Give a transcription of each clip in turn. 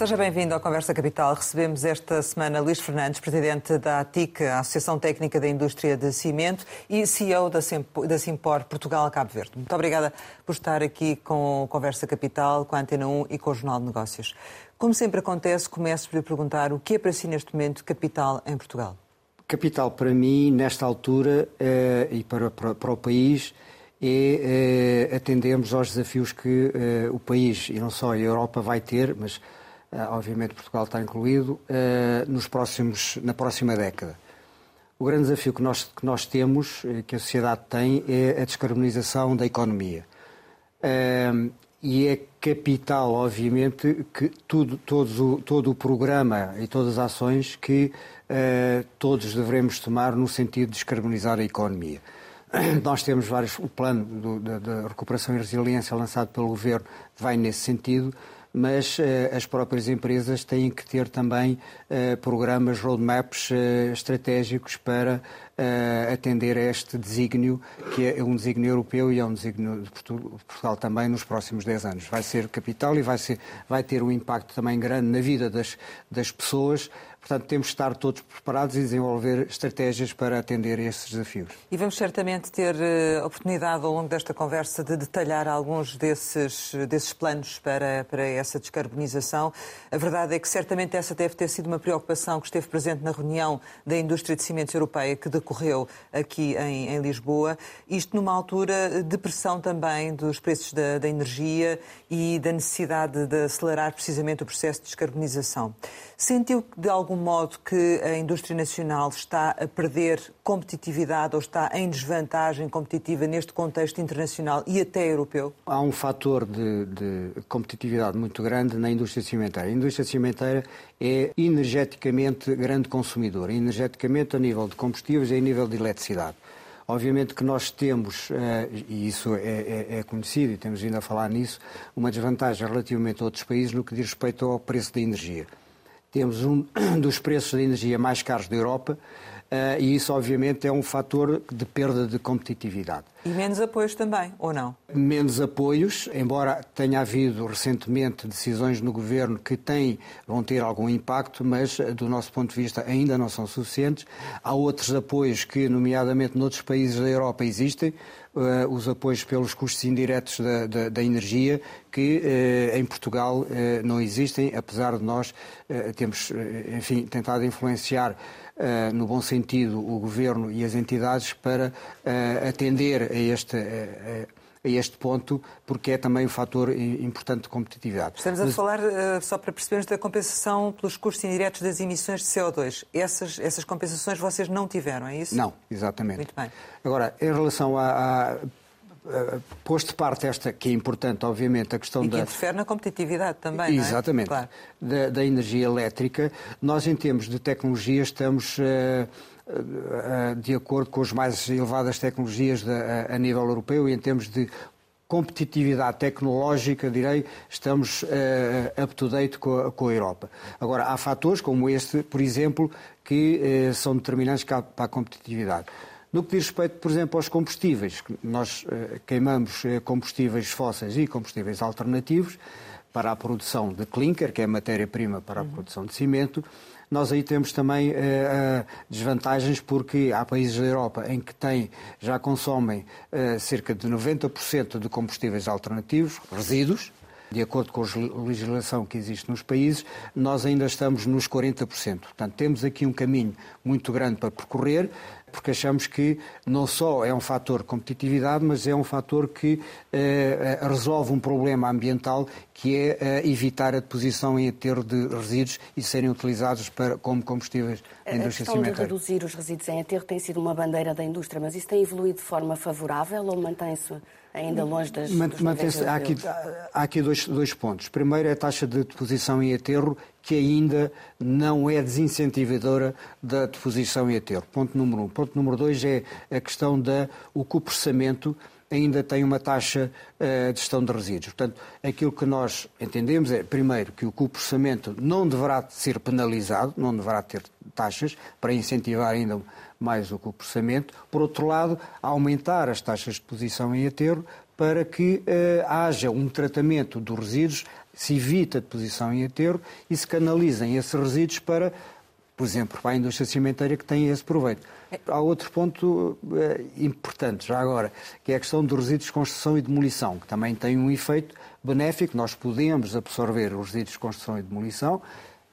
Seja bem-vindo à Conversa Capital. Recebemos esta semana Luís Fernandes, presidente da ATIC, a Associação Técnica da Indústria de Cimento, e CEO da Simpor Portugal Cabo Verde. Muito obrigada por estar aqui com Conversa Capital, com a Antena 1 e com o Jornal de Negócios. Como sempre acontece, começo por lhe perguntar o que é para si neste momento capital em Portugal? Capital para mim, nesta altura, eh, e para, para, para o país, é eh, atendermos aos desafios que eh, o país, e não só a Europa, vai ter, mas obviamente Portugal está incluído, eh, nos próximos, na próxima década. O grande desafio que nós, que nós temos, eh, que a sociedade tem, é a descarbonização da economia. E é capital, obviamente, que tudo, todo, todo o programa e todas as ações que todos devemos tomar no sentido de descarbonizar a economia. Nós temos vários. O plano da recuperação e resiliência lançado pelo Governo vai nesse sentido mas uh, as próprias empresas têm que ter também uh, programas, roadmaps uh, estratégicos para atender a este desígnio, que é um desígnio europeu e é um desígnio de Portugal também nos próximos 10 anos. Vai ser capital e vai, ser, vai ter um impacto também grande na vida das, das pessoas Portanto, temos de estar todos preparados e desenvolver estratégias para atender a esses desafios. E vamos certamente ter uh, oportunidade ao longo desta conversa de detalhar alguns desses, desses planos para, para essa descarbonização. A verdade é que certamente essa deve ter sido uma preocupação que esteve presente na reunião da indústria de cimentos europeia que decorreu aqui em, em Lisboa. Isto numa altura de pressão também dos preços da, da energia e da necessidade de acelerar precisamente o processo de descarbonização. Sentiu de algum modo que a indústria nacional está a perder competitividade ou está em desvantagem competitiva neste contexto internacional e até europeu? Há um fator de, de competitividade muito grande na indústria cimenteira. A indústria cimenteira é energeticamente grande consumidora, energeticamente a nível de combustíveis e a nível de eletricidade. Obviamente que nós temos, eh, e isso é, é, é, conhecido e temos vindo a falar nisso, uma desvantagem relativamente a outros países no que diz respeito ao preço da energia. Temos um dos preços da energia mais caros da Europa uh, e isso, obviamente, é um fator de perda de competitividade. E menos apoios também, ou não? Menos apoios, embora tenha havido recentemente decisões no governo que têm, vão ter algum impacto, mas do nosso ponto de vista ainda não são suficientes. Há outros apoios que, nomeadamente noutros países da Europa, existem, uh, os apoios pelos custos indiretos da, da, da energia, que uh, em Portugal uh, não existem, apesar de nós termos, enfim, tentado influenciar no bom sentido, o Governo e as entidades para atender a este, a este ponto, porque é também um fator importante de competitividade. Estamos a Mas... falar, só para percebermos, da compensação pelos custos indiretos das emissões de CO2. Essas, essas compensações vocês não tiveram, é isso? Não, exatamente. Muito bem. Agora, em relação a, a posto de parte esta, que é importante, obviamente, a questão e que da... interfere na competitividade também, Exatamente. Não é? claro. da, da, energia elétrica. Nós, em termos de tecnologia, estamos... Uh, de acordo com as mais elevadas tecnologias de, a, a, nível europeu e em termos de competitividade tecnológica, direi, estamos uh, up-to-date com, com, a Europa. Agora, há fatores como este, por exemplo, que uh, são determinantes para a competitividade. No que diz respeito, por exemplo, aos combustíveis, nós uh, queimamos combustíveis fósseis e combustíveis alternativos para a produção de clinker, que é a matéria-prima para a uhum. produção de cimento, nós aí temos também uh, uh, desvantagens porque há países da Europa em que têm, já consomem uh, cerca de 90% de combustíveis alternativos, resíduos, de acordo com a legislação que existe nos países, nós ainda estamos nos 40%. Portanto, temos aqui um caminho muito grande para percorrer porque achamos que não só é um fator de competitividade, mas é um fator que eh, resolve um problema ambiental que é eh, evitar a deposição em aterro de resíduos e serem utilizados para, como combustíveis na indústria cimenteira. A questão de reduzir os resíduos em aterro tem sido uma bandeira da indústria, mas isso tem evoluído de forma favorável ou mantém-se ainda longe das, dos há aqui, há aqui dois, dois pontos. Primeiro é a taxa de deposição em aterro, que ainda não é desincentivadora da deposição em aterro. Ponto número um. Ponto número dois é a questão da o processamento ainda tem uma taxa uh, de gestão de resíduos. Portanto, aquilo que nós entendemos é, primeiro, que o processamento não deverá ser penalizado, não deverá ter taxas para incentivar ainda mais o processamento. Por outro lado, aumentar as taxas de posição em aterro para que haja um tratamento dos resíduos, se evita a deposição em aterro e se canalizem esses resíduos para, por exemplo, para a indústria cimenteira que tem esse proveito. Há outro ponto eh, importante, já agora, que é a questão dos resíduos de construção e demolição, que também tem um efeito benéfico. Nós podemos absorver os resíduos de construção e demolição,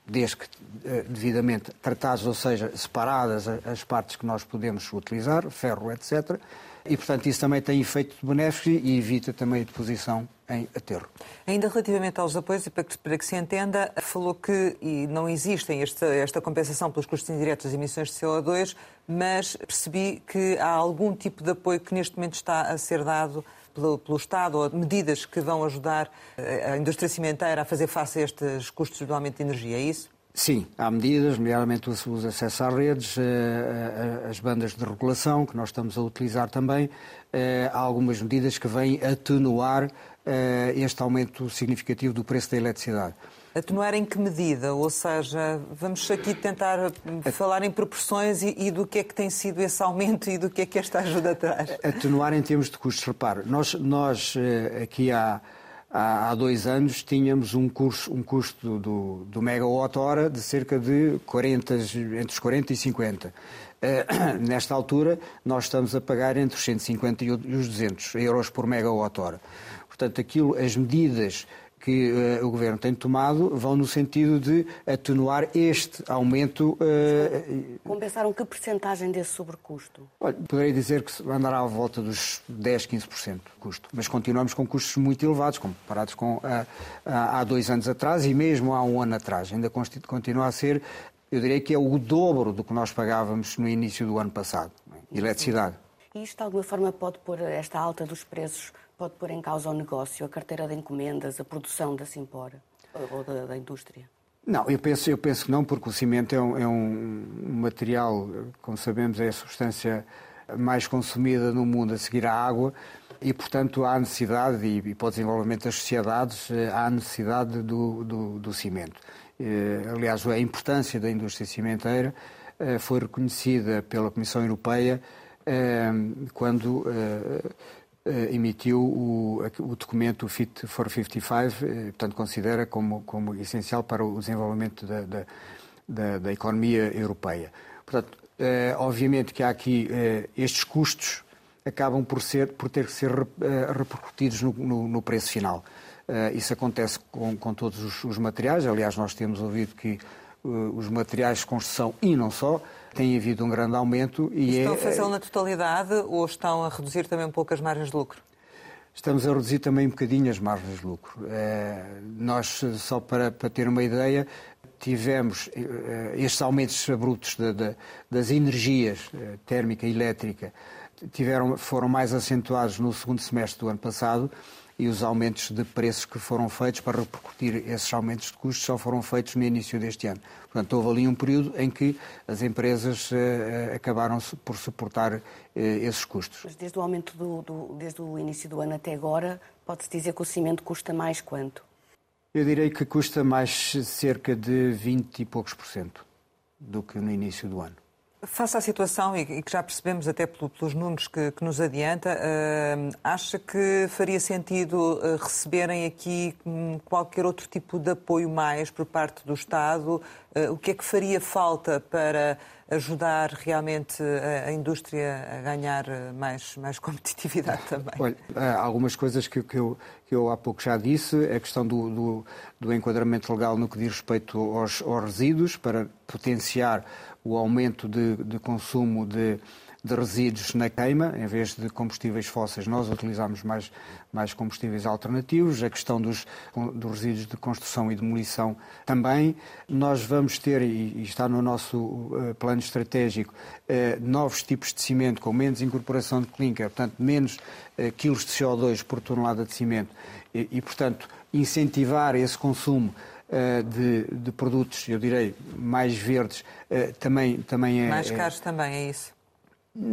desde que eh, devidamente tratados, ou seja, separadas as partes que nós podemos utilizar, ferro, etc. E, portanto, isso também tem efeito benéfico e evita também a deposição em aterro. Ainda relativamente aos apoios, e para que, para que se entenda, falou que não existem esta, esta compensação pelos custos indiretos das emissões de CO2, mas percebi que há algum tipo de apoio que neste momento está a ser dado pelo, pelo, Estado ou medidas que vão ajudar a indústria cimenteira a fazer face a estes custos do aumento de energia, é isso? Sim, há medidas, nomeadamente o acesso às redes, eh, eh, as bandas de regulação, que nós estamos a utilizar também. Eh, há algumas medidas que vêm atenuar este aumento significativo do preço da eletricidade. Atenuar em que medida? Ou seja, vamos aqui tentar falar em proporções e, e, do que é que tem sido esse aumento e do que é que esta ajuda traz. Atenuar em termos de custos. Repare, nós, nós aqui há há, dois anos tínhamos um, curso, um custo do, do megawatt-hora de cerca de 40, entre os 40 e 50. Uh, eh, nesta altura, nós estamos a pagar entre os 150 e os 200 euros por megawatt-hora. Portanto, aquilo, as medidas que uh, o Governo tem tomado vão no sentido de atenuar este aumento. Uh... Compensaram que percentagem desse sobrecusto? Olha, poderia dizer que andará à volta dos 10, 15% de custo, mas continuamos com custos muito elevados, comparados com uh, há dois anos atrás e mesmo há um ano atrás. Ainda continua a ser, eu diria que é o dobro do que nós pagávamos no início do ano passado, é? eletricidade. E isto de alguma forma pode pôr esta alta dos preços pode pôr em causa o negócio, a carteira de encomendas, a produção da Simpora ou da, da indústria? Não, eu penso, eu penso que não, porque o cimento é um, é um material, como sabemos, é a substância mais consumida no mundo a seguir à água e, portanto, há necessidade, e, e para o desenvolvimento das sociedades, eh, há necessidade do, do, do cimento. Eh, aliás, a importância da indústria cimenteira eh, foi reconhecida pela Comissão Europeia quando eh, emitiu o, o, documento Fit for 55, eh, portanto considera como, como essencial para o desenvolvimento da, da, da, da economia europeia. Portanto, eh, obviamente que há aqui estes custos acabam por, ser, por ter que ser repercutidos no, no, no preço final. isso acontece com, com todos os, os, materiais, aliás, nós temos ouvido que os materiais de construção e não só tem havido um grande aumento. E estão é, a fazê-lo na totalidade ou estão a reduzir também um pouco as margens de lucro? Estamos a reduzir também um bocadinho as margens de lucro. É, nós, só para, para ter uma ideia, tivemos estes aumentos abruptos de, de, das energias térmica e elétrica tiveram, foram mais acentuados no segundo semestre do ano passado e os aumentos de preços que foram feitos para repercutir esses aumentos de custos só foram feitos no início deste ano. Portanto, houve ali um período em que as empresas uh, acabaram por suportar uh, esses custos. Mas desde o aumento do, do, desde o início do ano até agora, pode-se dizer que o cimento custa mais quanto? Eu direi que custa mais cerca de 20 e poucos por cento do que no início do ano. Face à situação, e que já percebemos até pelos números que, que nos adianta, uh, acha que faria sentido uh, receberem aqui um, qualquer outro tipo de apoio mais por parte do Estado? Uh, o que é que faria falta para ajudar realmente a, a indústria a ganhar mais, mais competitividade também? Olha, há algumas coisas que, que, eu, que eu há pouco já disse, a questão do, do, do enquadramento legal no que diz respeito aos, aos resíduos, para potenciar o aumento de, de consumo de, de, resíduos na queima, em vez de combustíveis fósseis, nós utilizamos mais, mais combustíveis alternativos. A questão dos, dos resíduos de construção e demolição também. Nós vamos ter, e, está no nosso uh, plano estratégico, uh, novos tipos de cimento com menos incorporação de clinker, portanto, menos uh, quilos de CO2 por tonelada de cimento, e, e portanto, incentivar esse consumo eh, de, de, produtos, eu direi, mais verdes, eh, também, também é. Mais caros é, também, é isso?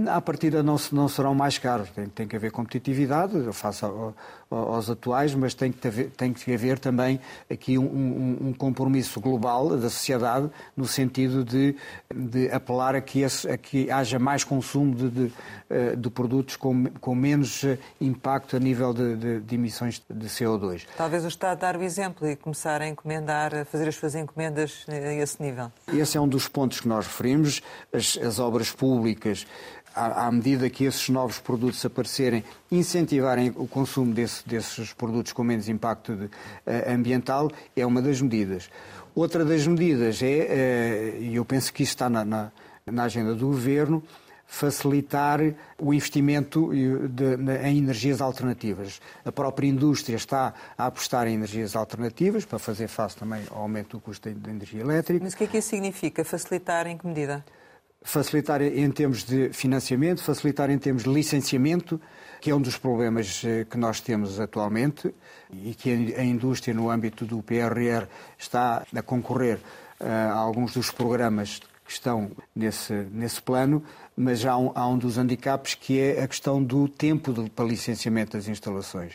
À partida não, não serão mais caros. Tem, tem que haver competitividade, eu faço aos atuais, mas tem que haver, tem que haver também aqui um, um, um, compromisso global da sociedade no sentido de, de apelar a que, esse, a que haja mais consumo de, de, eh, de, produtos com, com menos eh, impacto a nível de, de, emissões de CO2. Talvez o Estado dar o exemplo e começar a encomendar, a fazer as suas encomendas a esse nível. Esse é um dos pontos que nós referimos. As, as obras públicas à, medida que esses novos produtos aparecerem, incentivarem o consumo desse, desses produtos com menos impacto de, uh, ambiental, é uma das medidas. Outra das medidas é, uh, e eu penso que isso está na, na, na agenda do Governo, facilitar o investimento de, de, em energias alternativas. A própria indústria está a apostar em energias alternativas para fazer face também ao aumento do custo da energia elétrica. Mas o que é que isso significa? Facilitar em que medida? Facilitar em termos de financiamento, facilitar em termos de licenciamento, que é um dos problemas eh, que nós temos atualmente e que a indústria, no âmbito do PRR, está a concorrer eh, a alguns dos programas que estão nesse, nesse plano, mas há um, há um dos handicaps que é a questão do tempo de, para licenciamento das instalações.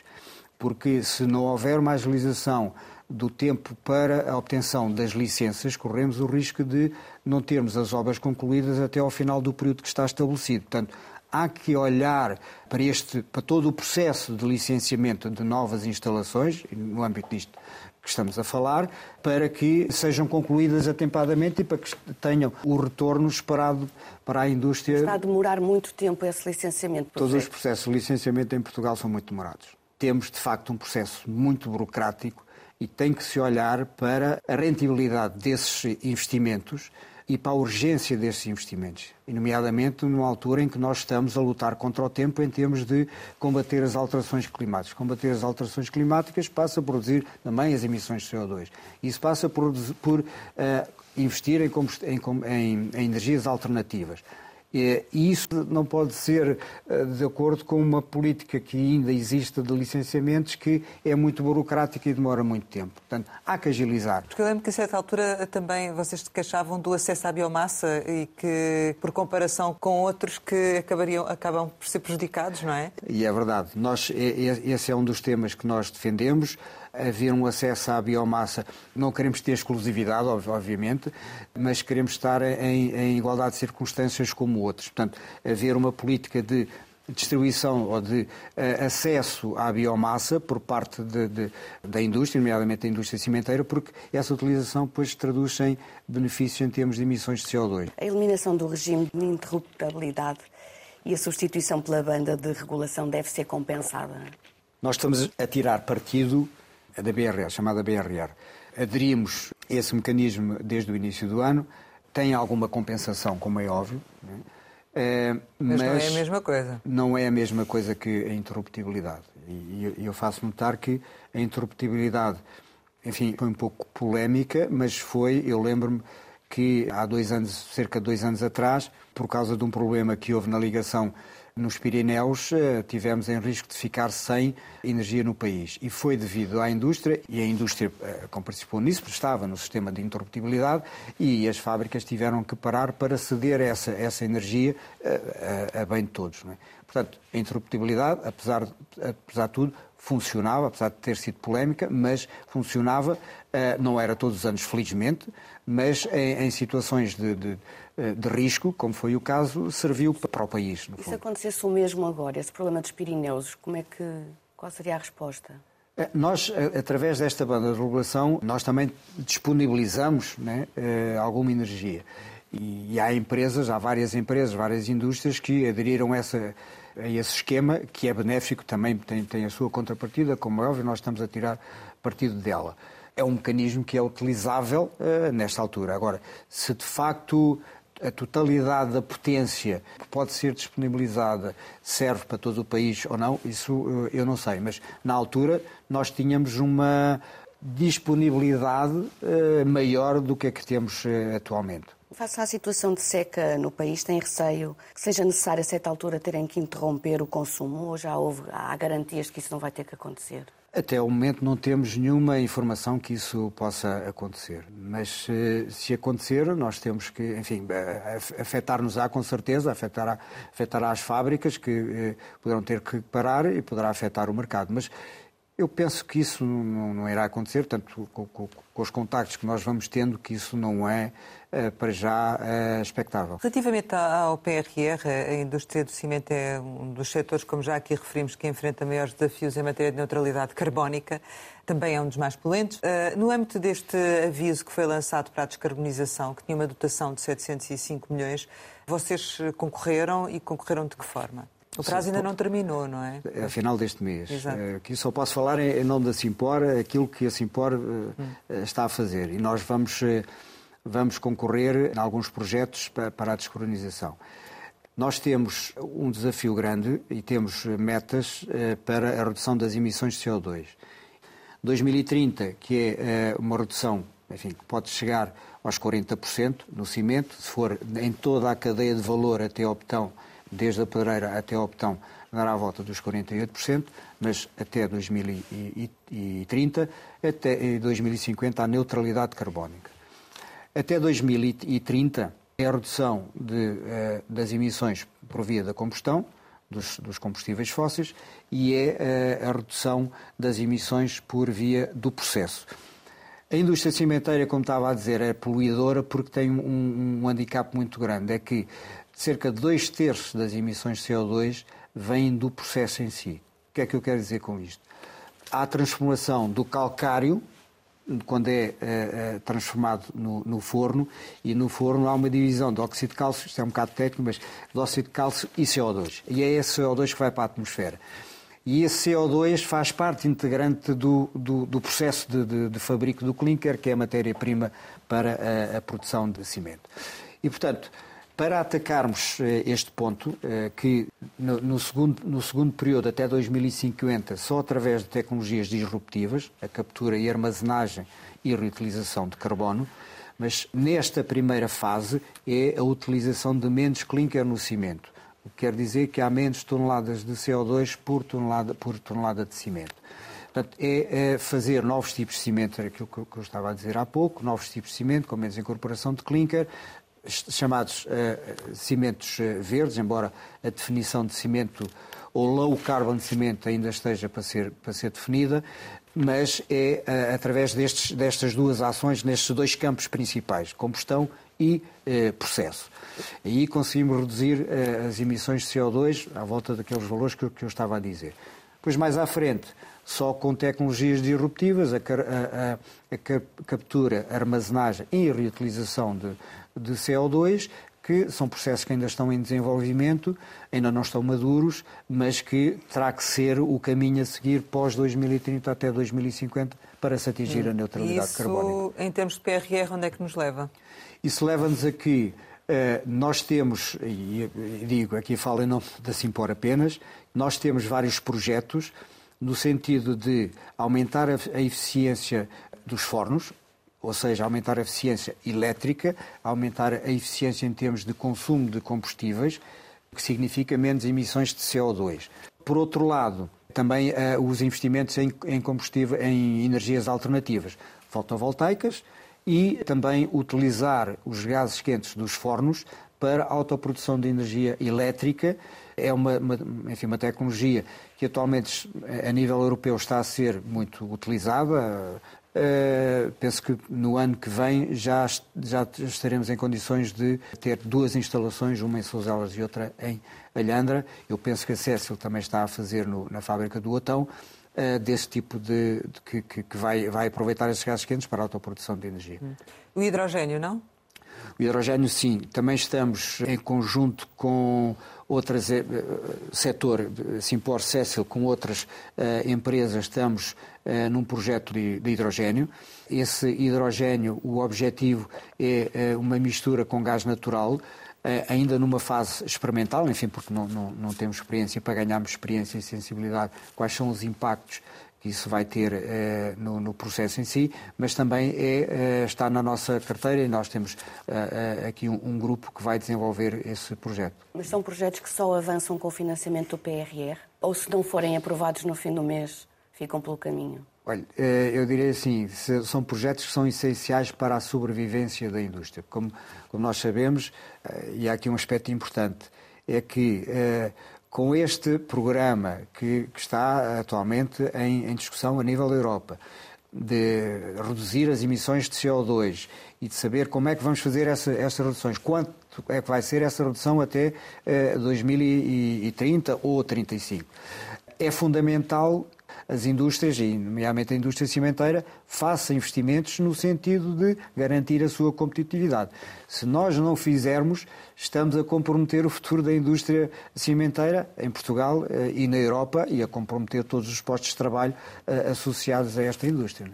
Porque se não houver mais agilização do tempo para a obtenção das licenças, corremos o risco de não termos as obras concluídas até ao final do período que está estabelecido. Portanto, há que olhar para, este, para todo o processo de licenciamento de novas instalações, no âmbito disto que estamos a falar, para que sejam concluídas atempadamente e para que tenham o retorno esperado para a indústria. Está a demorar muito tempo esse licenciamento? Todos os processos de licenciamento em Portugal são muito demorados. Temos, de facto, um processo muito burocrático e tem que se olhar para a rentabilidade desses investimentos e para a urgência desses investimentos, nomeadamente numa altura em que nós estamos a lutar contra o tempo em termos de combater as alterações climáticas. Combater as alterações climáticas passa por reduzir também as emissões de CO2. Isso passa por, por uh, investir em, em, em energias alternativas. E isso não pode ser eh, de acordo com uma política que ainda existe de licenciamentos que é muito burocrática e demora muito tempo. Portanto, há que agilizar. Porque eu lembro que a certa altura também vocês queixavam do acesso à biomassa e que, por comparação com outros, que acabariam, acabam por ser prejudicados, não é? E é verdade. Nós, esse é um dos temas que nós defendemos haver um acesso à biomassa. Não queremos ter exclusividade, obviamente, mas queremos estar em, em igualdade de circunstâncias como outros. Portanto, haver uma política de distribuição ou de uh, acesso à biomassa por parte de, de, da indústria, nomeadamente da indústria cimenteira, porque essa utilização depois traduz em benefícios em termos de emissões de CO2. A eliminação do regime de ininterruptibilidade e a substituição pela banda de regulação deve ser compensada? Nós estamos a tirar partido da BRR, chamada BRR. Aderimos a esse mecanismo desde o início do ano, tem alguma compensação, como é óbvio, é, mas, mas, não é a mesma coisa. Não é a mesma coisa que a interruptibilidade. E, e eu faço notar que a interruptibilidade, enfim, foi um pouco polémica, mas foi, eu lembro-me que há dois anos, cerca de dois anos atrás, por causa de um problema que houve na ligação nos Pirineus eh, tivemos em risco de ficar sem energia no país. E foi devido à indústria, e a indústria eh, como participou nisso, estava no sistema de interruptibilidade, e as fábricas tiveram que parar para ceder essa, essa energia a, eh, a, a bem de todos. É? Portanto, a interruptibilidade, apesar, apesar de tudo, funcionava, apesar de ter sido polémica, mas funcionava, não era todos os anos, felizmente, mas em, situações de, de eh, de risco, como foi o caso, serviu para o país. E se acontecesse o mesmo agora, esse problema dos Pirineus, como é que, qual seria a resposta? Eh, nós, eh, através desta banda de regulação, nós também disponibilizamos né, alguma energia. E, há empresas, há várias empresas, várias indústrias que aderiram a, essa, a esse esquema, que é benéfico, também tem, tem a sua contrapartida, como é óbvio, nós estamos a tirar partido dela. É um mecanismo que é utilizável uh, nesta altura. Agora, se de facto a totalidade da potência que pode ser disponibilizada serve para todo o país ou não, isso eh, eu não sei. Mas na altura nós tínhamos uma disponibilidade uh, maior do que a que temos atualmente. Face à situação de seca no país, tem receio que seja necessário a certa altura terem que interromper o consumo ou já houve, há garantias de que isso não vai ter que acontecer? Até o momento não temos nenhuma informação que isso possa acontecer. Mas se acontecer, nós temos que, enfim, afetar-nos-á com certeza, afetará, afetará as fábricas que eh, poderão ter que parar e poderá afetar o mercado. Mas eu penso que isso não, não irá acontecer, tanto com, com, com, os contactos que nós vamos tendo, que isso não é, uh, para já, uh, expectável. Relativamente ao PRR, a indústria do cimento é um dos setores, como já aqui referimos, que enfrenta maiores desafios em matéria de neutralidade carbónica. Também é um dos mais poluentes. Uh, no âmbito deste aviso que foi lançado para a descarbonização, que tinha uma dotação de 705 milhões, vocês concorreram e concorreram de que forma? O prazo ainda não terminou, não é? É a final deste mês. Exato. Aqui só posso falar em nome da Simpor, aquilo que a Simpor hum. está a fazer. E nós vamos, eh, vamos concorrer em alguns projetos para a descolonização. Nós temos um desafio grande e temos metas eh, para a redução das emissões de CO2. 2030, que é uma redução enfim, que pode chegar aos 40% no cimento, se for em toda a cadeia de valor até ao betão desde a pedreira até ao betão, dará a volta dos 48%, mas até 2030, até 2050, a neutralidade carbónica. Até 2030, é a redução de, eh, das emissões por via da combustão, dos, dos combustíveis fósseis, e é eh, a redução das emissões por via do processo. A indústria cimenteira, como estava a dizer, é poluidora porque tem um, um handicap muito grande. É que cerca de dois terços das emissões de CO2 vêm do processo em si. O que é que eu quero dizer com isto? Há a transformação do calcário, quando é uh, transformado no, no, forno, e no forno há uma divisão de óxido de cálcio, isto é um bocado técnico, mas de óxido de cálcio e CO2. E é esse CO2 que vai para a atmosfera. E esse CO2 faz parte integrante do, do, do processo de, de, de, fabrico do clinker, que é a matéria-prima para a, a produção de cimento. E, portanto, para atacarmos eh, este ponto, eh, que no, segundo, no segundo período, até 2050, só através de tecnologias disruptivas, a captura e armazenagem e reutilização de carbono, mas nesta primeira fase é a utilização de menos clinker no cimento. O que quer dizer que há menos toneladas de CO2 por tonelada, por tonelada de cimento. Portanto, é, é fazer novos tipos de cimento, era aquilo que eu estava a dizer há pouco, novos tipos de cimento, com menos incorporação de clinker, chamados uh, cimentos uh, verdes, embora a definição de cimento ou low carbon cimento ainda esteja para ser, para ser definida, mas é uh, através destes, destas duas ações, nestes dois campos principais, combustão e processo. Aí conseguimos reduzir as emissões de CO2 à volta daqueles valores que, que eu estava a dizer. Depois, mais à frente, só com tecnologias disruptivas, a, a, a, a captura, armazenagem e reutilização de, de CO2, que são processos que ainda estão em desenvolvimento, ainda não estão maduros, mas que terá que ser o caminho a seguir pós 2030 até 2050 para se atingir a neutralidade Isso, carbónica. em termos de PRR, onde é que nos leva? Isso leva-nos a que uh, nós temos, e digo, aqui falo em nome da Simpor apenas, nós temos vários projetos no sentido de aumentar a, eficiência dos fornos, ou seja, aumentar a eficiência elétrica, aumentar a eficiência em termos de consumo de combustíveis, que significa menos emissões de CO2. Por outro lado, também uh, os investimentos em, em combustível, em energias alternativas, fotovoltaicas e também utilizar os gases quentes dos fornos para a autoprodução de energia elétrica. É uma, uma, enfim, uma tecnologia que atualmente a nível europeu está a ser muito utilizada. Uh, penso que no ano que vem já, já estaremos em condições de ter duas instalações, uma em Souzelas e outra em Alhandra. Eu penso que a Cécil também está a fazer no, na fábrica do Otão, uh, desse tipo de, de que, que, que, vai, vai aproveitar esses gases quentes para a autoprodução de energia. O hidrogênio, não? O hidrogênio, sim. Também estamos em conjunto com outras uh, setor, Simpor Cécil, com outras uh, empresas, estamos uh, num projeto de, de, hidrogênio. Esse hidrogênio, o objetivo é uma mistura com gás natural, ainda numa fase experimental, enfim, porque não, não, não temos experiência, para ganharmos experiência e sensibilidade, quais são os impactos isso vai ter eh, no, no, processo em si, mas também é, eh, está na nossa carteira e nós temos eh, aqui um, um, grupo que vai desenvolver esse projeto. Mas são projetos que só avançam com o financiamento do PRR? Ou se não forem aprovados no fim do mês, ficam pelo caminho? Olha, eu diria assim, são projetos que são essenciais para a sobrevivência da indústria. Como, como nós sabemos, e há aqui um aspecto importante, é que com este programa que, que está atualmente em, em, discussão a nível da Europa, de reduzir as emissões de CO2 e de saber como é que vamos fazer essa, essas reduções, quanto é que vai ser essa redução até eh, 2030 ou 35. É fundamental as indústrias, e nomeadamente a indústria cimenteira, façam investimentos no sentido de garantir a sua competitividade. Se nós não fizermos, estamos a comprometer o futuro da indústria cimenteira em Portugal eh, e na Europa e a comprometer todos os postos de trabalho eh, associados a esta indústria.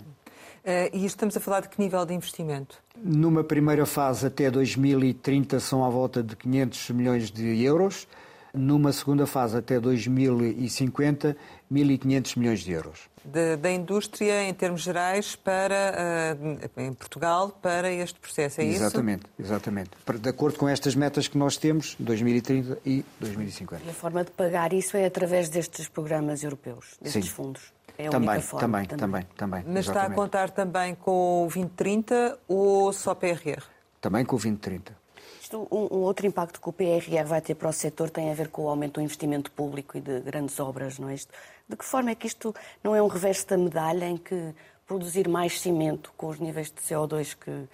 Uh, e estamos a falar de que nível de investimento? Numa primeira fase, até 2030, são à volta de 500 milhões de euros numa segunda fase até 2050, 1.500 milhões de euros. Da, da, indústria, em termos gerais, para, uh, em Portugal, para este processo, é exatamente, isso? Exatamente, exatamente. De acordo com estas metas que nós temos, 2030 e 2050. E a forma de pagar isso é através destes programas europeus, destes Sim. fundos? É também, forma, também, também, também, também. Mas exatamente. está a contar também com o 2030 ou só PRR? Também com o 2030. Isto, um, um, outro impacto que o PRR vai ter para o setor tem a ver com o aumento do investimento público e de grandes obras, não é isto? De que forma é que isto não é um reverso da medalha em que produzir mais cimento com os níveis de CO2 que,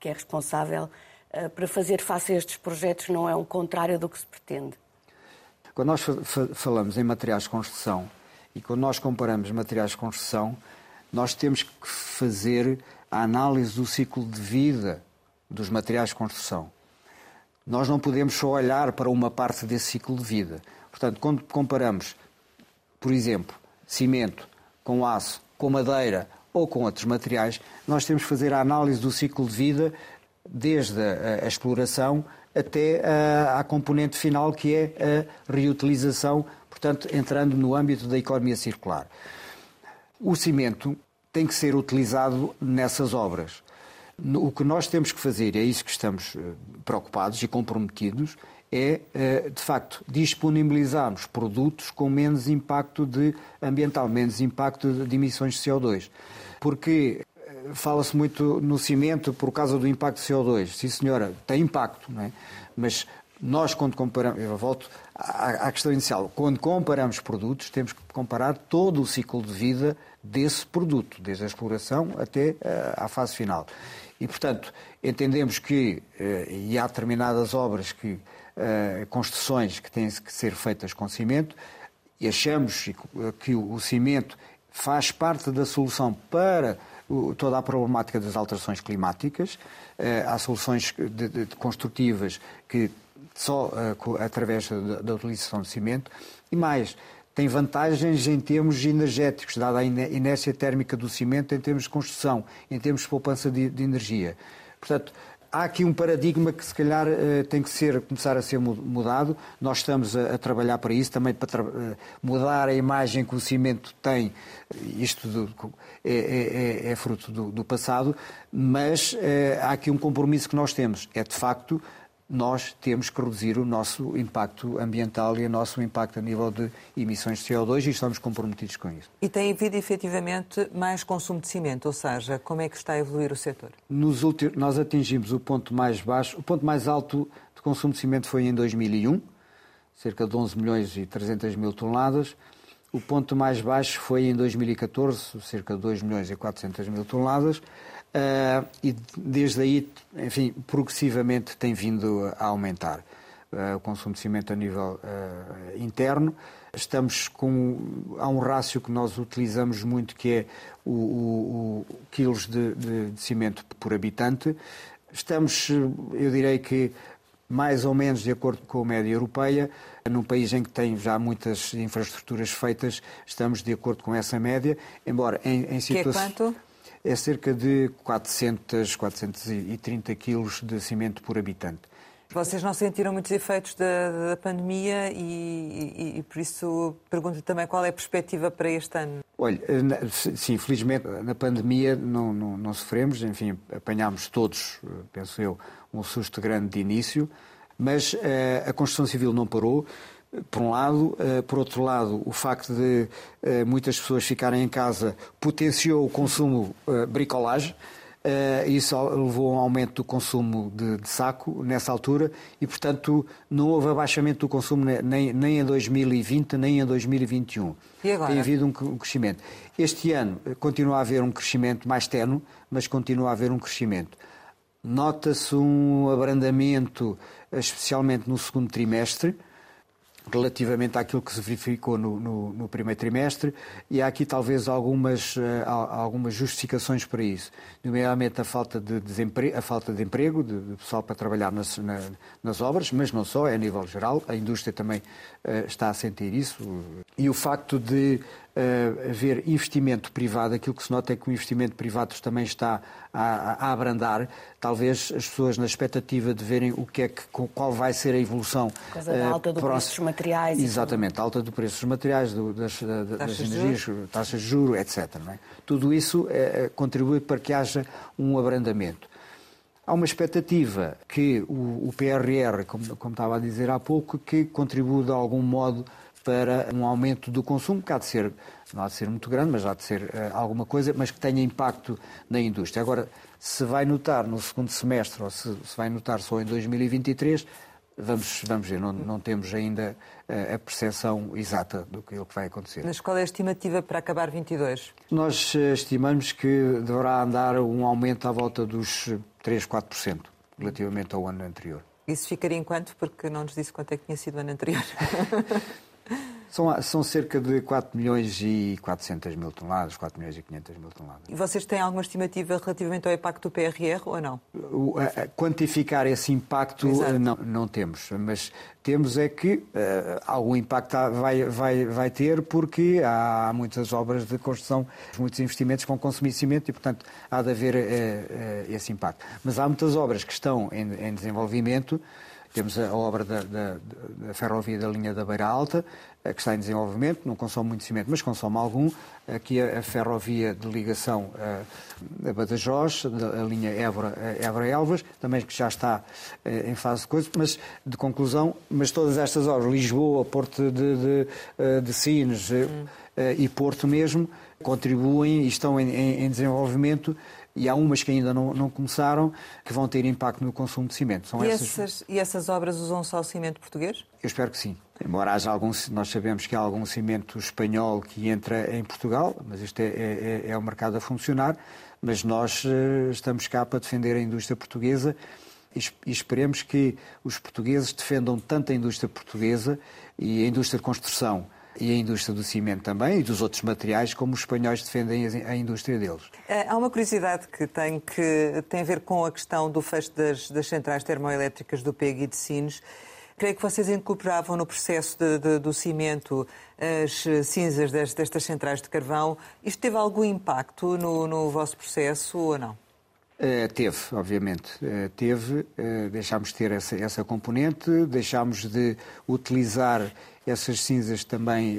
que é responsável uh, para fazer face a estes projetos não é o contrário do que se pretende? Quando nós falamos em materiais de construção e quando nós comparamos materiais de construção, nós temos que fazer a análise do ciclo de vida dos materiais de construção nós não podemos só olhar para uma parte desse ciclo de vida. Portanto, quando comparamos, por exemplo, cimento com aço, com madeira ou com outros materiais, nós temos que fazer a análise do ciclo de vida desde a, a exploração até a, a, componente final, que é a reutilização, portanto, entrando no âmbito da economia circular. O cimento tem que ser utilizado nessas obras. O que nós temos que fazer, é isso que estamos eh, preocupados e comprometidos, é, eh, de facto, disponibilizarmos produtos com menos impacto de ambiental, menos impacto de emissões de CO2. Porque eh, fala-se muito no cimento por causa do impacto de CO2. Sim, senhora, tem impacto, não é? Mas nós, quando comparamos, eu volto à, questão inicial, quando comparamos produtos, temos que comparar todo o ciclo de vida desse produto, desde a exploração até à fase final. E, portanto, entendemos que, eh, e há determinadas obras, que, eh, construções que têm que ser feitas com cimento, e achamos que o cimento faz parte da solução para toda a problemática das alterações climáticas. Eh, há soluções de, de, construtivas que só através da, da utilização de cimento. E mais, tem vantagens em termos energéticos, dada a inércia térmica do cimento, em termos de construção, em termos de poupança de, de energia. Portanto, há aqui um paradigma que se calhar eh, tem que ser, começar a ser mudado. Nós estamos a, a trabalhar para isso, também para uh, mudar a imagem que o cimento tem. Isto do, é, é, é, é, fruto do, do passado, mas uh, há aqui um compromisso que nós temos. É de facto nós temos que reduzir o nosso impacto ambiental e o nosso impacto a nível de emissões de CO2 e estamos comprometidos com isso. E tem havido efetivamente mais consumo de cimento, ou seja, como é que está a evoluir o setor? Nos últimos, nós atingimos o ponto mais baixo, o ponto mais alto de consumo de cimento foi em 2001, cerca de 11 milhões e 300 mil toneladas. O ponto mais baixo foi em 2014, cerca de 2 milhões e 400 mil toneladas. Uh, e desde aí, enfim, progressivamente tem vindo a aumentar uh, o consumo de cimento a nível uh, interno. Estamos com. Há um rácio que nós utilizamos muito que é o, o, o quilos de, de, de cimento por habitante. Estamos, eu direi que mais ou menos de acordo com a média europeia. Num país em que tem já muitas infraestruturas feitas, estamos de acordo com essa média, embora em, em situações... Que é quanto? É cerca de 400, 430 quilos de cimento por habitante. Vocês não sentiram muitos efeitos da, da pandemia e, e, e, por isso pergunto também qual é a perspectiva para este ano. Olha, sim, felizmente na pandemia não, não, não sofremos, enfim, apanhámos todos, penso eu, um susto grande de início, mas uh, a construção civil não parou por um lado. Uh, por outro lado, o facto de uh, muitas pessoas ficarem em casa potenciou o consumo uh, bricolagem. Isso levou a um aumento do consumo de, de, saco nessa altura e, portanto, não houve abaixamento do consumo nem, nem em 2020 nem em 2021. E agora? Tem havido um, um crescimento. Este ano continua a haver um crescimento mais terno, mas continua a haver um crescimento. Nota-se um abrandamento, especialmente no segundo trimestre, relativamente àquilo que se verificou no, no, no, primeiro trimestre e há aqui talvez algumas, uh, algumas justificações para isso, nomeadamente a falta de, desemprego, a falta de emprego, de, de pessoal para trabalhar nas, na, nas obras, mas não só, é a nível geral, a indústria também uh, está a sentir isso e o facto de uh, haver investimento privado, aquilo que se nota é que o investimento privado também está a, a, abrandar. Talvez as pessoas, na expectativa de verem o que é que, qual vai ser a evolução. Por causa da alta do preço dos materiais. Exatamente, a alta do preço dos materiais, do, das, das energias, taxas de juros, etc. É? Tudo isso é, contribui para que haja um abrandamento. Há uma expectativa que o, o PRR, como, como, estava a dizer há pouco, que contribua de algum modo para um aumento do consumo, que há de ser, não há de ser muito grande, mas há de ser uh, alguma coisa, mas que tenha impacto na indústria. Agora, se vai notar no segundo semestre ou se, se vai notar só em 2023, vamos, vamos ver, não, não temos ainda uh, a percepção exata do que, que vai acontecer. Mas qual é a estimativa para acabar 22? Nós uh, estimamos que deverá andar um aumento à volta dos 3, 4%, relativamente ao ano anterior. Isso ficaria em quanto? Porque não nos disse quanto é que tinha sido o ano anterior. São, são cerca de 4 milhões e 400 mil toneladas, 4 milhões e 500 mil toneladas. E vocês têm alguma estimativa relativamente ao impacto do PRR ou não? O, a, quantificar esse impacto não, não temos, mas temos é que uh, algum impacto vai, vai, vai ter porque há muitas obras de construção, muitos investimentos que vão consumir cimento e, portanto, há de haver uh, uh, esse impacto. Mas há muitas obras que estão em, em desenvolvimento temos a obra da, da, da, ferrovia da linha da Beira Alta, eh, que está em desenvolvimento, não consome muito cimento, mas consome algum. Aqui a, a ferrovia de ligação a, eh, a Badajoz, a linha Évora-Elvas, também que já está eh, em fase de coisa, mas de conclusão, mas todas estas obras, Lisboa, Porto de, de, de Sines hum. e Porto mesmo, contribuem e estão em, em, em desenvolvimento e há umas que ainda não, não começaram que vão ter impacto no consumo de cimento. São e, essas... Essas, e essas obras usam só cimento português? Eu espero que sim. Embora haja algum, nós sabemos que há algum cimento espanhol que entra em Portugal, mas isto é, é, é, é o mercado a funcionar, mas nós uh, estamos cá para defender a indústria portuguesa e esperemos que os portugueses defendam tanto a indústria portuguesa e a indústria de construção e a indústria do cimento também e dos outros materiais, como os espanhóis defendem a indústria deles. Eh, há uma curiosidade que tem, que tem a ver com a questão do fecho das, das centrais termoelétricas do PEG e de Sines. Creio que vocês incorporavam no processo de, de, do cimento as cinzas destas centrais de carvão. Isto teve algum impacto no, no vosso processo ou não? Uh, teve, obviamente. Uh, teve. Uh, deixámos de ter essa, essa componente, deixámos de utilizar essas cinzas também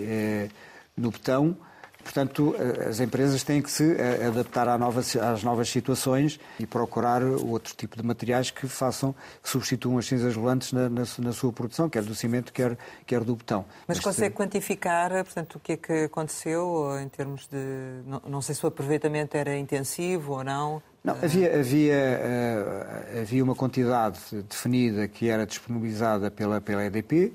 no betão. Portanto, as empresas têm que se adaptar às novas situações e procurar outro tipo de materiais que façam, que substituam as cinzas volantes na, na, na sua produção, quer do cimento, quer, quer do betão. Mas, Mas consegue quantificar, portanto, o que é que aconteceu em termos de. Não, não sei se o aproveitamento era intensivo ou não. Não, havia, havia, havia uma quantidade definida que era disponibilizada pela, pela EDP,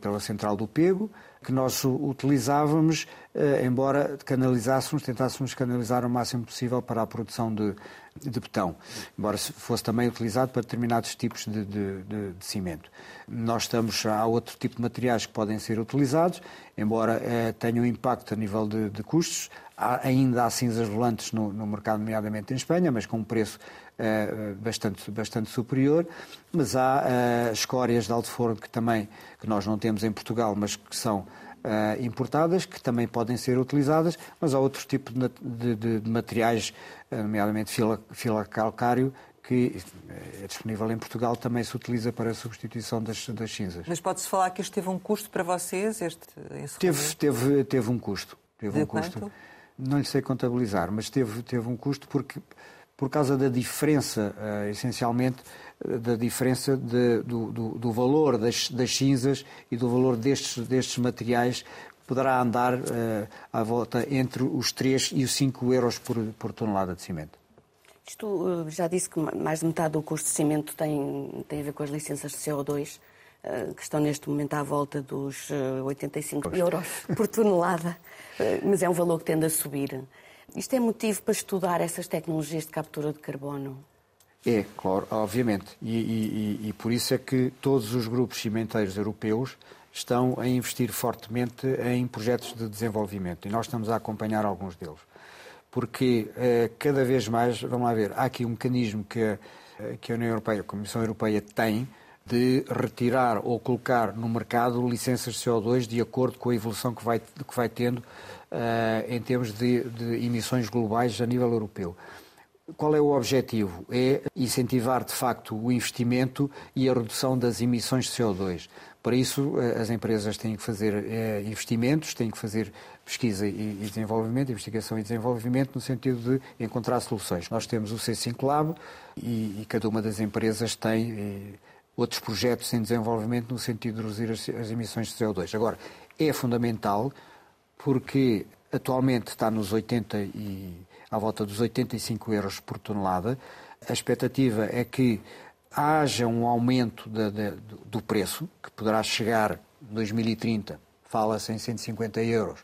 pela central do Pego, que nós utilizávamos, uh, embora canalizássemos, tentássemos canalizar o máximo possível para a produção de, de betão, embora fosse também utilizado para determinados tipos de, de, de, de cimento. Nós estamos, há outro tipo de materiais que podem ser utilizados, embora tenham impacto a nível de, custos, Há, ainda há cinzas volantes no, no, mercado, nomeadamente em Espanha, mas com um preço bastante, bastante superior. Mas há uh, escórias de alto forno que também que nós não temos em Portugal, mas que são Uh, importadas, que também podem ser utilizadas, mas há outro tipo de, de, de materiais, nomeadamente fila, fila calcário, que é disponível em Portugal, também se utiliza para a substituição das, das cinzas. Mas pode-se falar que isto teve um custo para vocês? Este teve, teve, teve um custo. Teve De um custo. Quanto? Não lhe sei contabilizar, mas teve, teve um custo porque, por causa da diferença, uh, essencialmente, da diferença de, do, do, do, valor das, das, cinzas e do valor destes, destes materiais poderá andar uh, à volta entre os 3 e os 5 euros por, por tonelada de cimento. Isto já disse que mais de metade do custo de cimento tem, tem a ver com as licenças de CO2, que estão neste momento à volta dos 85 pois. euros por tonelada, mas é um valor que tende a subir. Isto é motivo para estudar essas tecnologias de captura de carbono? É, claro, obviamente. E, e, e, por isso é que todos os grupos cimenteiros europeus estão a investir fortemente em projetos de desenvolvimento. E nós estamos a acompanhar alguns deles porque eh, cada vez mais, vamos lá ver, há aqui um mecanismo que, que a União Europeia, a Comissão Europeia tem de retirar ou colocar no mercado licenças de CO2 de acordo com a evolução que vai, que vai tendo em termos de, de emissões globais a nível europeu. Qual é o objetivo? É incentivar, de facto, o investimento e a redução das emissões de CO2. Para isso, as empresas têm que fazer investimentos, têm que fazer pesquisa e desenvolvimento, investigação e desenvolvimento, no sentido de encontrar soluções. Nós temos o C5 Lab e, cada uma das empresas tem eh, outros projetos em desenvolvimento no sentido de reduzir as emissões de CO2. Agora, é fundamental porque atualmente está nos 80 e à volta dos 85 euros por tonelada. A expectativa é que haja um aumento de, de, do preço, que poderá chegar em 2030, fala-se em 150 euros,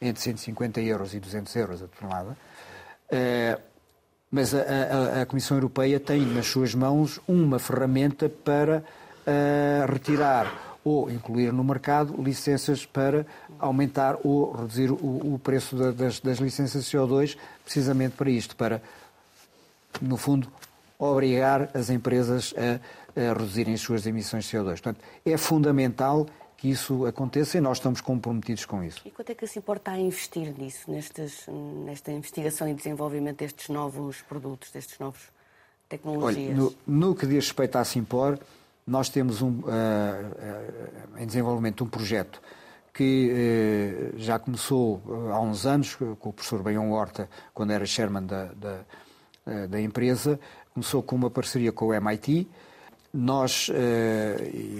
entre 150 euros e 200 euros a tonelada. Uh, mas a, a, a, Comissão Europeia tem nas suas mãos uma ferramenta para uh, retirar ou incluir no mercado licenças para aumentar ou reduzir o, o preço da, das, das licenças CO2, precisamente para isto, para, no fundo, obrigar as empresas a, a reduzirem as suas emissões de CO2. Portanto, é fundamental que isso aconteça e nós estamos comprometidos com isso. E quanto é que se importa a investir nisso, nestes, nesta investigação e desenvolvimento destes novos produtos, destes novos tecnologias? Olha, no, no que diz respeito à Simpor, nós temos um, uh, uh, em desenvolvimento um projeto que uh, já começou há uns anos com o professor Benhão Horta, quando era chairman da, da, da empresa, começou com uma parceria com o MIT, nós,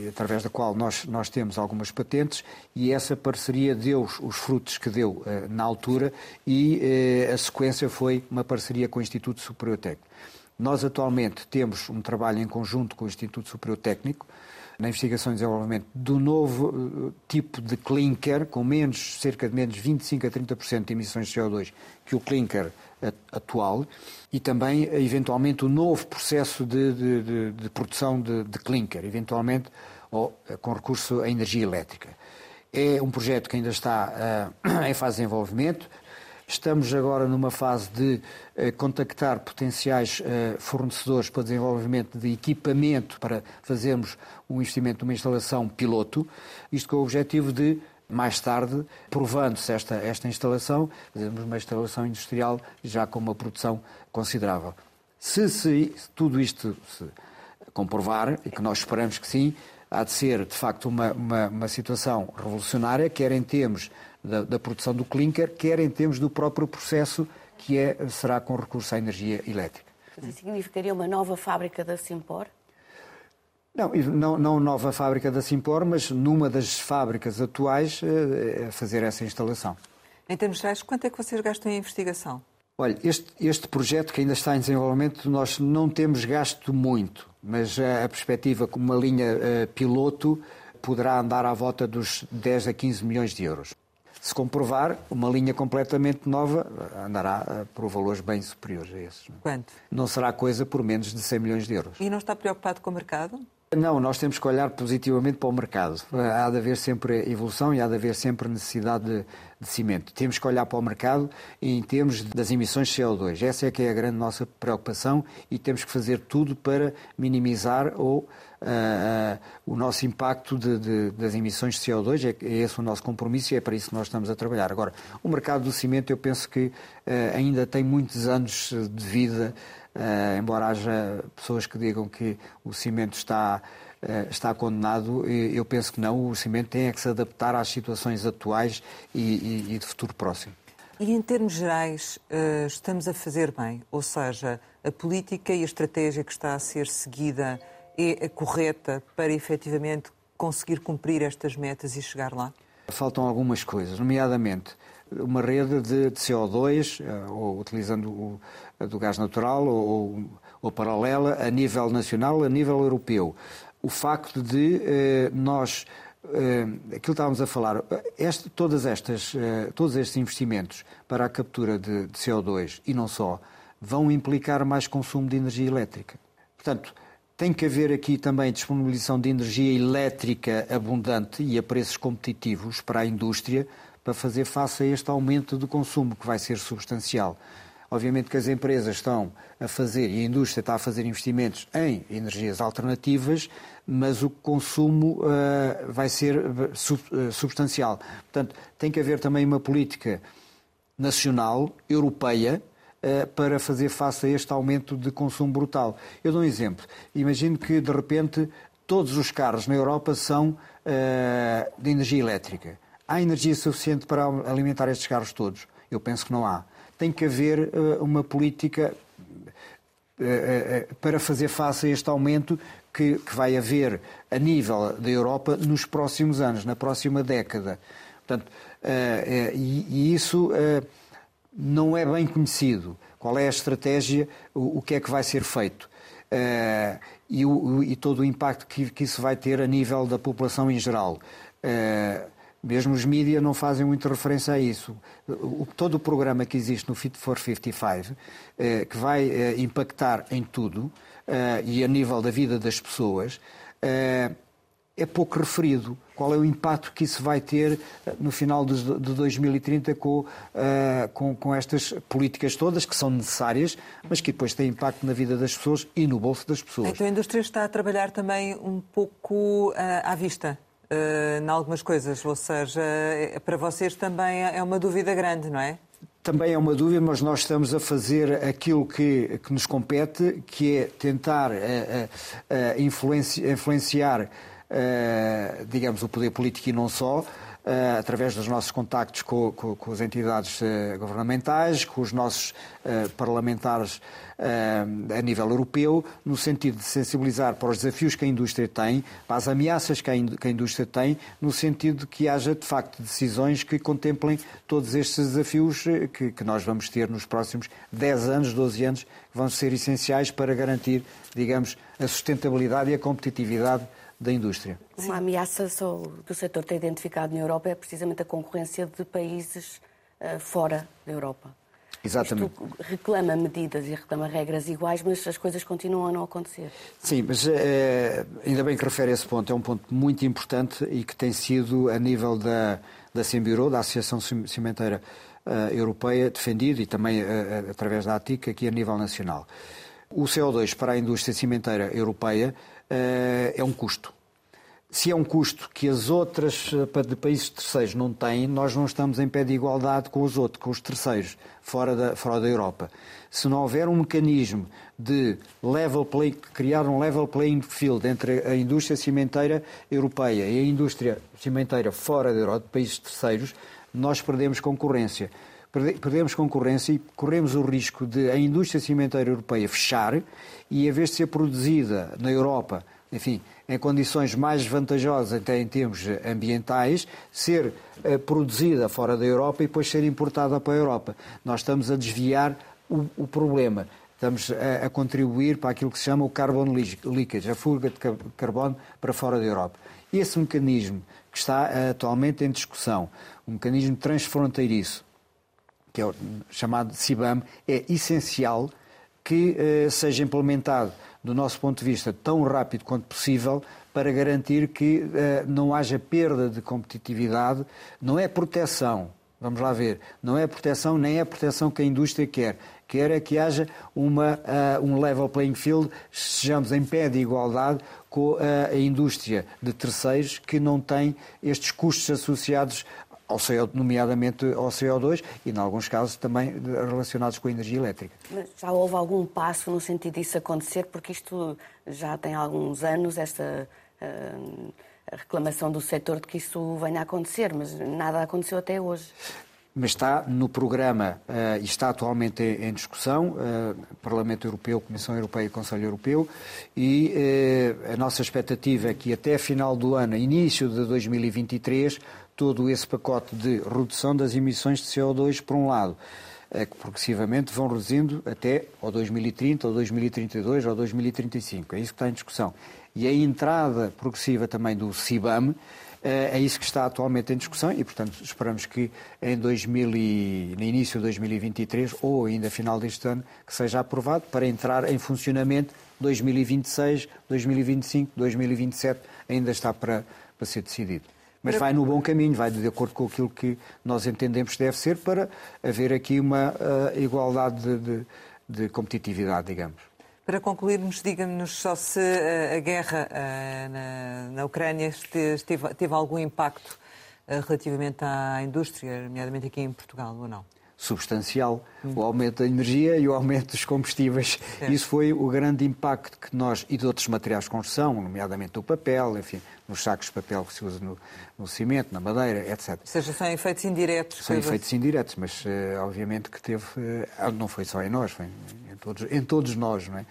através da qual nós, nós temos algumas patentes, e essa parceria deu os frutos que deu na altura, e a sequência foi uma parceria com o Instituto Superior Técnico. Nós atualmente temos um trabalho em conjunto com o Instituto Superior Técnico, na investigação e desenvolvimento do novo tipo de clinker, com menos, cerca de menos 25 a 30% de emissões de CO2 que o clinker atual e também, eventualmente, o novo processo de, de, de, de produção de, clinker, eventualmente ou, eh, com recurso à energia elétrica. É um projeto que ainda está uh, em fase de desenvolvimento. Estamos agora numa fase de uh, contactar potenciais uh, fornecedores para desenvolvimento de equipamento para fazermos um investimento numa instalação piloto, isto com o objetivo de mais tarde, provando-se esta, esta instalação, fazemos uma instalação industrial já com uma produção considerável. Se, se tudo isto se comprovar, e que nós esperamos que sim, há de ser, de facto, uma, uma, uma situação revolucionária, quer em termos da, da, produção do clinker, quer em termos do próprio processo, que é, será com recurso à energia elétrica. Isso significaria uma nova fábrica da Simpor? Não, não, não nova fábrica da Simpor, mas numa das fábricas atuais eh, a fazer essa instalação. Em termos gerais, quanto é que vocês gastam em investigação? Olha, este, este projeto que ainda está em desenvolvimento, nós não temos gasto muito, mas a, a perspectiva com uma linha uh, piloto poderá andar à volta dos 10 a 15 milhões de euros. Se comprovar, uma linha completamente nova andará uh, por valores bem superiores a esses. É? Quanto? Não será coisa por menos de 100 milhões de euros. E não está preocupado com o mercado? Não, nós temos que olhar positivamente para o mercado. Há de haver sempre evolução e há de haver sempre necessidade de, de cimento. Temos que olhar para o mercado em termos das emissões de CO2. Essa é que é a grande nossa preocupação e temos que fazer tudo para minimizar ou uh, uh, o nosso impacto de, de, das emissões de CO2. É, é esse o nosso compromisso e é para isso que nós estamos a trabalhar. Agora, o mercado do cimento eu penso que uh, ainda tem muitos anos de vida embora haja pessoas que digam que o cimento está está condenado, eu penso que não. O cimento tem é que se adaptar às situações atuais e, e, e de futuro próximo. E em termos gerais, estamos a fazer bem? Ou seja, a política e a estratégia que está a ser seguida é correta para efetivamente conseguir cumprir estas metas e chegar lá? Faltam algumas coisas, nomeadamente uma rede de, de CO2, eh, ou utilizando o, do gás natural, ou, ou, paralela, a nível nacional, a nível europeu. O facto de eh, nós Uh, aquilo que estávamos a falar, este, todas estas, uh, todos estes investimentos para a captura de, de, CO2 e não só, vão implicar mais consumo de energia elétrica. Portanto, tem que haver aqui também disponibilização de energia elétrica abundante e a preços competitivos para a indústria para fazer face a este aumento de consumo que vai ser substancial. Obviamente que as empresas estão a fazer e a indústria está a fazer investimentos em energias alternativas, mas o consumo uh, vai ser sub, uh, substancial. Portanto, tem que haver também uma política nacional, europeia, eh, para fazer face a este aumento de consumo brutal. Eu dou um exemplo. Imagino que, de repente, todos os carros na Europa são uh, de energia elétrica. Há energia suficiente para alimentar estes carros todos? Eu penso que não há. Tem que haver uh, uma política para fazer face a este aumento que, vai haver a nível da Europa nos próximos anos, na próxima década. Portanto, e, isso não é bem conhecido. Qual é a estratégia, o, o que é que vai ser feito. Uh, e, o, e, todo o impacto que, que, isso vai ter a nível da população em geral. Uh, mesmo os mídias não fazem muita referência a isso. O, todo o programa que existe no Fit for 55, uh, eh, que vai impactar em tudo e a nível da vida das pessoas, é pouco referido. Qual é o impacto que isso vai ter eh, no final de 2030 com, uh, com, com, estas políticas todas, que são necessárias, mas que depois têm impacto na vida das pessoas e no bolso das pessoas? Então a indústria está a trabalhar também um pouco uh, à vista. Uh, em algumas coisas, ou seja, para vocês também é uma dúvida grande, não é? Também é uma dúvida, mas nós estamos a fazer aquilo que, que nos compete, que é tentar uh, uh, influenciar eh, digamos, o poder político e não só, eh, através dos nossos contactos com, com, com as entidades eh, governamentais, com os nossos parlamentares a nível europeu, no sentido de sensibilizar para os desafios que a indústria tem, para as ameaças que a indústria tem, no sentido de que haja, de facto, decisões que contemplem todos estes desafios que, que nós vamos ter nos próximos 10 anos, 12 anos, que vão ser essenciais para garantir, digamos, a sustentabilidade e a competitividade da indústria. Uma ameaça só que o setor tem identificado na Europa é precisamente a concorrência de países uh, fora da Europa. Exatamente. Isto reclama medidas e reclama regras iguais, mas as coisas continuam a não acontecer. Sim, mas é, ainda bem que refere esse ponto. É um ponto muito importante e que tem sido, a nível da, da Sembiro, da Associação Cimenteira uh, Europeia, defendido e também uh, através da ATIC aqui a nível nacional. O CO2 para a indústria cimenteira europeia é um custo. Se é um custo que as outras eh, de países terceiros não têm, nós não estamos em pé de igualdade com os outros, com os terceiros, fora da, fora da Europa. Se não houver um mecanismo de level play, criar um level playing field entre a indústria cimenteira europeia e a indústria cimenteira fora da Europa, de países terceiros, nós perdemos concorrência perdemos concorrência e corremos o risco de a indústria cimenteira europeia fechar e, em vez de ser produzida na Europa, enfim, em condições mais vantajosas até em termos ambientais, ser uh, produzida fora da Europa e depois ser importada para a Europa. Nós estamos a desviar o, o problema. Estamos a, a, contribuir para aquilo que se chama o carbon leakage, a fuga de carbono para fora da Europa. Esse mecanismo que está uh, atualmente em discussão, um mecanismo transfronteiriço, que é o chamado CIBAM, é essencial que eh, seja implementado, do nosso ponto de vista, tão rápido quanto possível, para garantir que eh, não haja perda de competitividade, não é proteção, vamos lá ver, não é proteção, nem é proteção que a indústria quer. Quer é que haja uma, uh, um level playing field, sejamos em pé de igualdade com uh, a indústria de terceiros que não tem estes custos associados ao CO, nomeadamente ao CO2 e, em alguns casos, também relacionados com a energia elétrica. Mas já houve algum passo no sentido disso acontecer? Porque isto já tem alguns anos, esta uh, reclamação do setor de que isso venha a acontecer, mas nada aconteceu até hoje mas está no programa uh, e está atualmente em, discussão, uh, Parlamento Europeu, Comissão Europeia e Conselho Europeu, e uh, a nossa expectativa é que até final do ano, início de 2023, todo esse pacote de redução das emissões de CO2, por um lado, que progressivamente vão reduzindo até ao 2030, ao 2032, ao 2035. É isso que está em discussão. E a entrada progressiva também do CIBAM, é, é isso que está atualmente em discussão e, portanto, esperamos que em 2000 e, no início de 2023 ou ainda final deste ano que seja aprovado para entrar em funcionamento 2026, 2025, 2027 ainda está para, para ser decidido. Mas vai no bom caminho, vai de acordo com aquilo que nós entendemos que deve ser para haver aqui uma uh, igualdade de, de, de competitividade, digamos. Para concluirmos, diga-nos só se eh, a guerra eh, na, na Ucrânia teve, teve, algum impacto relativamente à indústria, nomeadamente aqui em Portugal, ou não? substancial, o aumento da energia e o aumento dos combustíveis. Isso foi o grande impacto que nós, e de outros materiais de construção, nomeadamente o papel, enfim, nos sacos de papel que se usa no, no cimento, na madeira, etc. Ou seja, são efeitos indiretos. São efeitos indiretos, mas uh, obviamente que teve, uh, não foi só em nós, foi em todos, em todos nós, não é?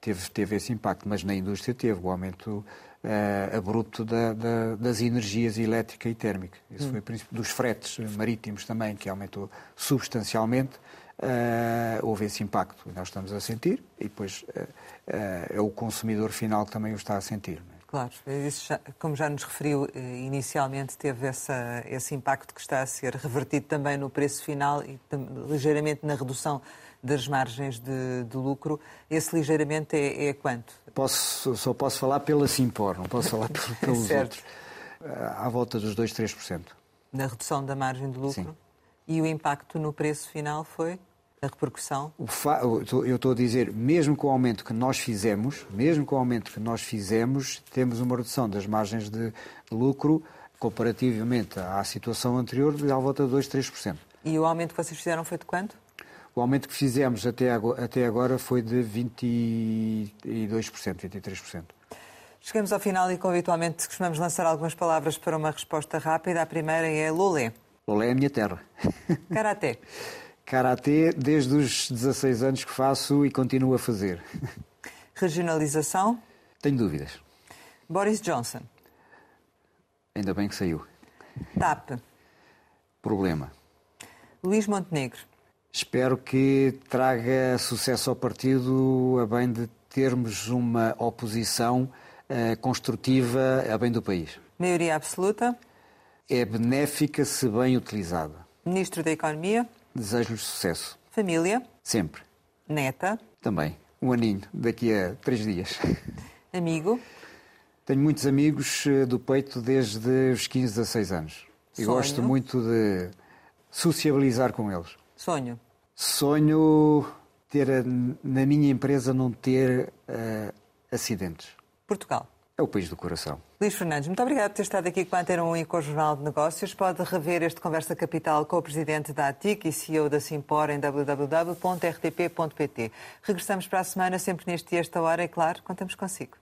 Teve, teve esse impacto, mas na indústria teve o aumento uh, abrupto da, da, das energias elétrica e térmica. Isso hum. foi o princípio dos fretes marítimos também, que aumentou substancialmente. Uh, houve esse impacto. Nós estamos a sentir e depois uh, uh, é o consumidor final que também o está a sentir. É? Claro, já, como já nos referiu inicialmente, teve essa, esse impacto que está a ser revertido também no preço final e ligeiramente na redução das margens de, de lucro. Esse ligeiramente é, é quanto? Posso, só posso falar pela Simpor, não posso falar pelos certo. outros. À volta dos 2, 3%. Na redução da margem de lucro? Sim. E o impacto no preço final foi? A repercussão? Eu estou a dizer, mesmo com o aumento que nós fizemos, mesmo com o aumento que nós fizemos, temos uma redução das margens de lucro comparativamente à situação anterior de à volta de 2, 3%. E o aumento que vocês fizeram foi de quanto? O aumento que fizemos até agora, foi de 22%, 23%. Chegamos ao final e, como habitualmente, costumamos lançar algumas palavras para uma resposta rápida. A primeira é Lolé. Lolé é a minha terra. Karaté. Karaté desde os 16 anos que faço e continuo a fazer. Regionalização? Tenho dúvidas. Boris Johnson. Ainda bem que saiu. TAP. Problema. Luís Montenegro. Espero que traga sucesso ao partido a bem de termos uma oposição uh, construtiva a bem do país. Maioria absoluta? É benéfica se bem utilizada. Ministro da Economia? Desejo-lhes sucesso. Família? Sempre. Neta? Também. Um aninho, daqui a três dias. Amigo? Tenho muitos amigos eh, do peito desde os 15 a 16 anos. E gosto muito de sociabilizar com eles. Sonho? Sonho ter na minha empresa não ter uh, acidentes. Portugal? É o país do coração. Luís Fernandes, muito obrigado por ter estado aqui com a Antena 1 e com o Jornal de Negócios. Pode rever este Conversa Capital com o Presidente da ATIC e CEO da Simpor em www.rtp.pt. Regressamos para a semana, sempre neste e esta hora, e claro, contamos consigo.